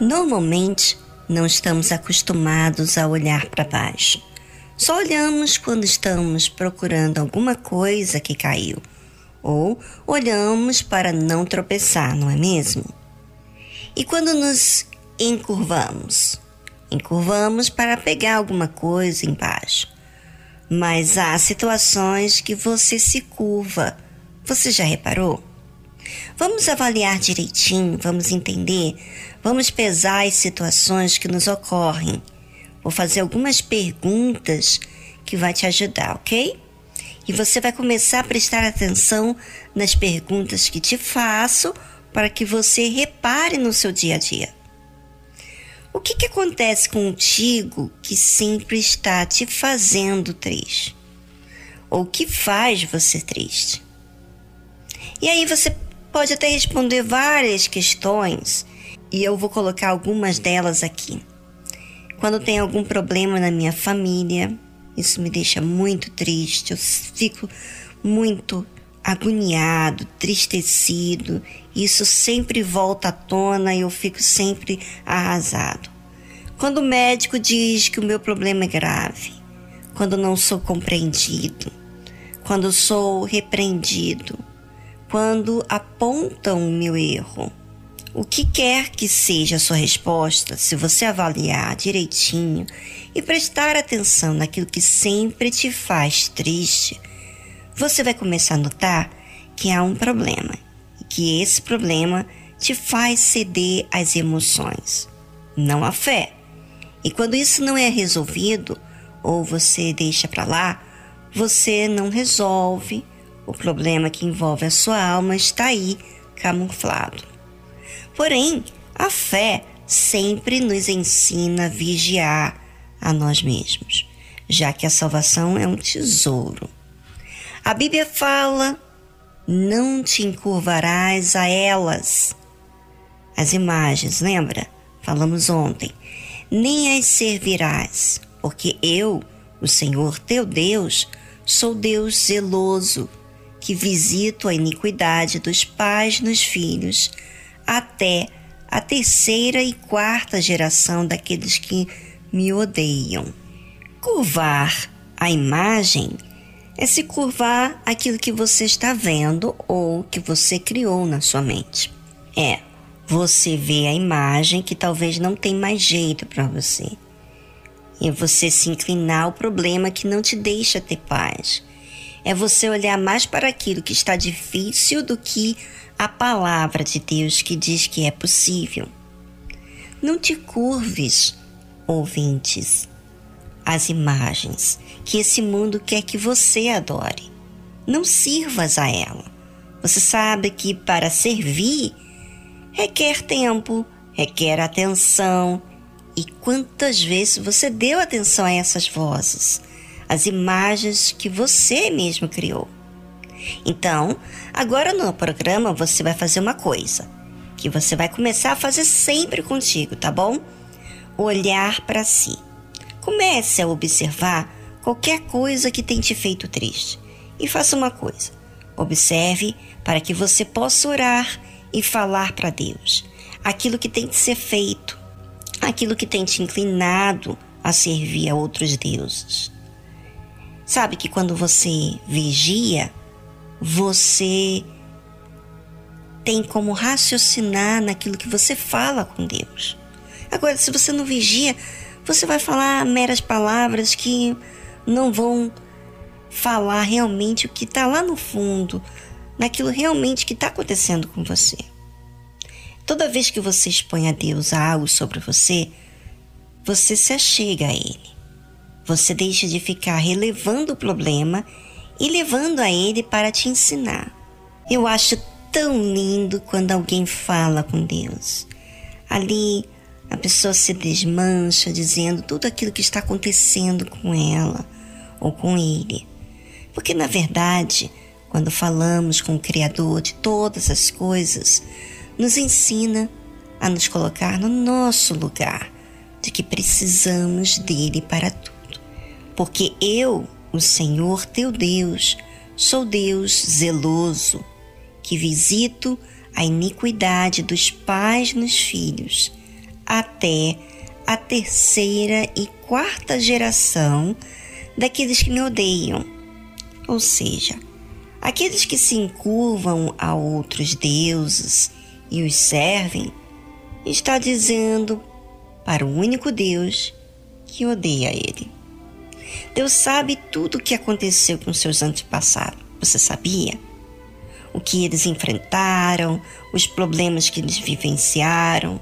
Normalmente, não estamos acostumados a olhar para baixo. Só olhamos quando estamos procurando alguma coisa que caiu, ou olhamos para não tropeçar, não é mesmo? E quando nos encurvamos? Encurvamos para pegar alguma coisa embaixo. Mas há situações que você se curva. Você já reparou? Vamos avaliar direitinho, vamos entender, vamos pesar as situações que nos ocorrem. Vou fazer algumas perguntas que vai te ajudar, ok? E você vai começar a prestar atenção nas perguntas que te faço para que você repare no seu dia a dia. O que, que acontece contigo que sempre está te fazendo triste? Ou que faz você triste? E aí você pode até responder várias questões e eu vou colocar algumas delas aqui. Quando tem algum problema na minha família, isso me deixa muito triste, eu fico muito agoniado, tristecido. Isso sempre volta à tona e eu fico sempre arrasado. Quando o médico diz que o meu problema é grave, quando não sou compreendido, quando sou repreendido, quando apontam o meu erro. O que quer que seja a sua resposta, se você avaliar direitinho e prestar atenção naquilo que sempre te faz triste, você vai começar a notar que há um problema e que esse problema te faz ceder às emoções, não à fé. E quando isso não é resolvido ou você deixa para lá, você não resolve o problema que envolve a sua alma está aí, camuflado. Porém, a fé sempre nos ensina a vigiar a nós mesmos, já que a salvação é um tesouro. A Bíblia fala: não te encurvarás a elas. As imagens, lembra? Falamos ontem. Nem as servirás, porque eu, o Senhor teu Deus, sou Deus zeloso que visito a iniquidade dos pais nos filhos, até a terceira e quarta geração daqueles que me odeiam. Curvar a imagem é se curvar aquilo que você está vendo ou que você criou na sua mente. É, você vê a imagem que talvez não tem mais jeito para você. E você se inclinar ao problema que não te deixa ter paz é você olhar mais para aquilo que está difícil do que a palavra de Deus que diz que é possível. Não te curves, ouvintes, às imagens que esse mundo quer que você adore. Não sirvas a ela. Você sabe que para servir requer tempo, requer atenção. E quantas vezes você deu atenção a essas vozes? As imagens que você mesmo criou. Então, agora no programa você vai fazer uma coisa que você vai começar a fazer sempre contigo, tá bom? Olhar para si. Comece a observar qualquer coisa que tem te feito triste e faça uma coisa. Observe para que você possa orar e falar para Deus aquilo que tem de ser feito, aquilo que tem te inclinado a servir a outros deuses. Sabe que quando você vigia, você tem como raciocinar naquilo que você fala com Deus. Agora, se você não vigia, você vai falar meras palavras que não vão falar realmente o que está lá no fundo, naquilo realmente que está acontecendo com você. Toda vez que você expõe a Deus algo sobre você, você se achega a Ele. Você deixa de ficar relevando o problema e levando a ele para te ensinar. Eu acho tão lindo quando alguém fala com Deus. Ali a pessoa se desmancha dizendo tudo aquilo que está acontecendo com ela ou com ele. Porque na verdade, quando falamos com o Criador de todas as coisas, nos ensina a nos colocar no nosso lugar, de que precisamos dele para porque eu, o Senhor teu Deus, sou Deus zeloso, que visito a iniquidade dos pais nos filhos, até a terceira e quarta geração daqueles que me odeiam. Ou seja, aqueles que se encurvam a outros deuses e os servem, está dizendo para o único Deus que odeia ele. Deus sabe tudo o que aconteceu com seus antepassados. Você sabia? O que eles enfrentaram, os problemas que eles vivenciaram.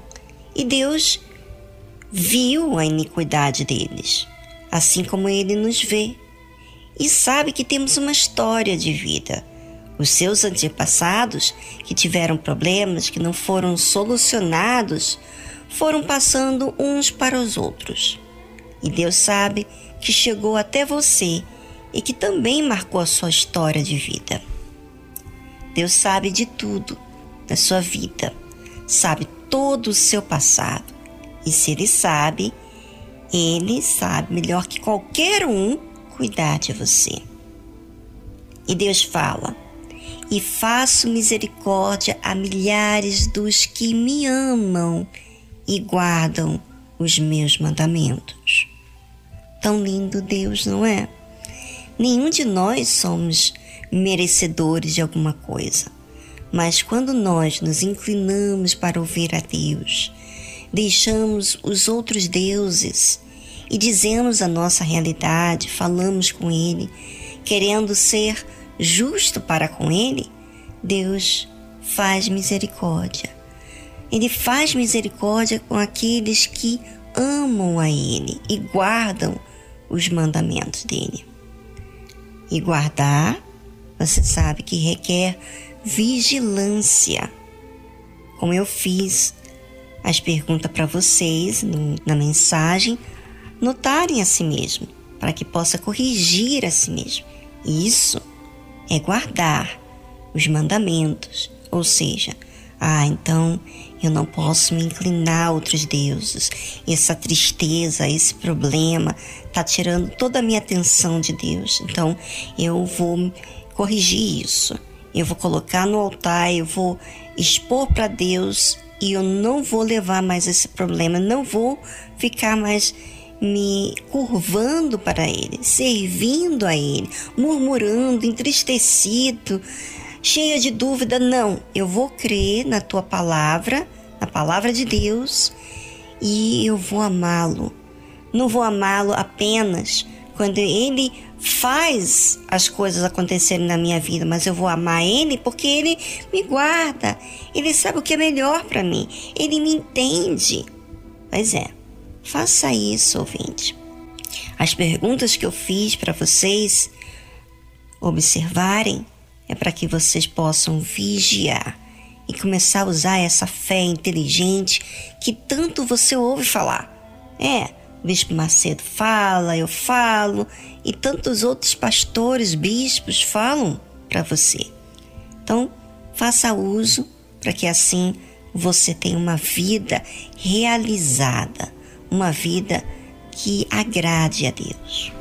E Deus viu a iniquidade deles, assim como ele nos vê. E sabe que temos uma história de vida. Os seus antepassados, que tiveram problemas que não foram solucionados, foram passando uns para os outros. E Deus sabe que chegou até você e que também marcou a sua história de vida. Deus sabe de tudo da sua vida, sabe todo o seu passado. E se Ele sabe, Ele sabe melhor que qualquer um cuidar de você. E Deus fala: E faço misericórdia a milhares dos que me amam e guardam os meus mandamentos. Tão lindo Deus, não é? Nenhum de nós somos merecedores de alguma coisa, mas quando nós nos inclinamos para ouvir a Deus, deixamos os outros deuses e dizemos a nossa realidade, falamos com Ele, querendo ser justo para com Ele, Deus faz misericórdia. Ele faz misericórdia com aqueles que amam a Ele e guardam os mandamentos dele. E guardar, você sabe que requer vigilância. Como eu fiz as perguntas para vocês no, na mensagem, notarem a si mesmo, para que possa corrigir a si mesmo. Isso é guardar os mandamentos, ou seja, ah, então eu não posso me inclinar a outros deuses. Essa tristeza, esse problema está tirando toda a minha atenção de Deus. Então eu vou corrigir isso. Eu vou colocar no altar, eu vou expor para Deus e eu não vou levar mais esse problema, não vou ficar mais me curvando para Ele, servindo a Ele, murmurando, entristecido, cheia de dúvida. Não, eu vou crer na tua palavra, na palavra de Deus, e eu vou amá-lo. Não vou amá-lo apenas quando ele faz as coisas acontecerem na minha vida, mas eu vou amar ele porque ele me guarda. Ele sabe o que é melhor para mim. Ele me entende. Pois é. Faça isso, ouvinte. As perguntas que eu fiz para vocês observarem é para que vocês possam vigiar e começar a usar essa fé inteligente que tanto você ouve falar. É, o Bispo Macedo fala, eu falo, e tantos outros pastores, bispos falam para você. Então, faça uso para que assim você tenha uma vida realizada, uma vida que agrade a Deus.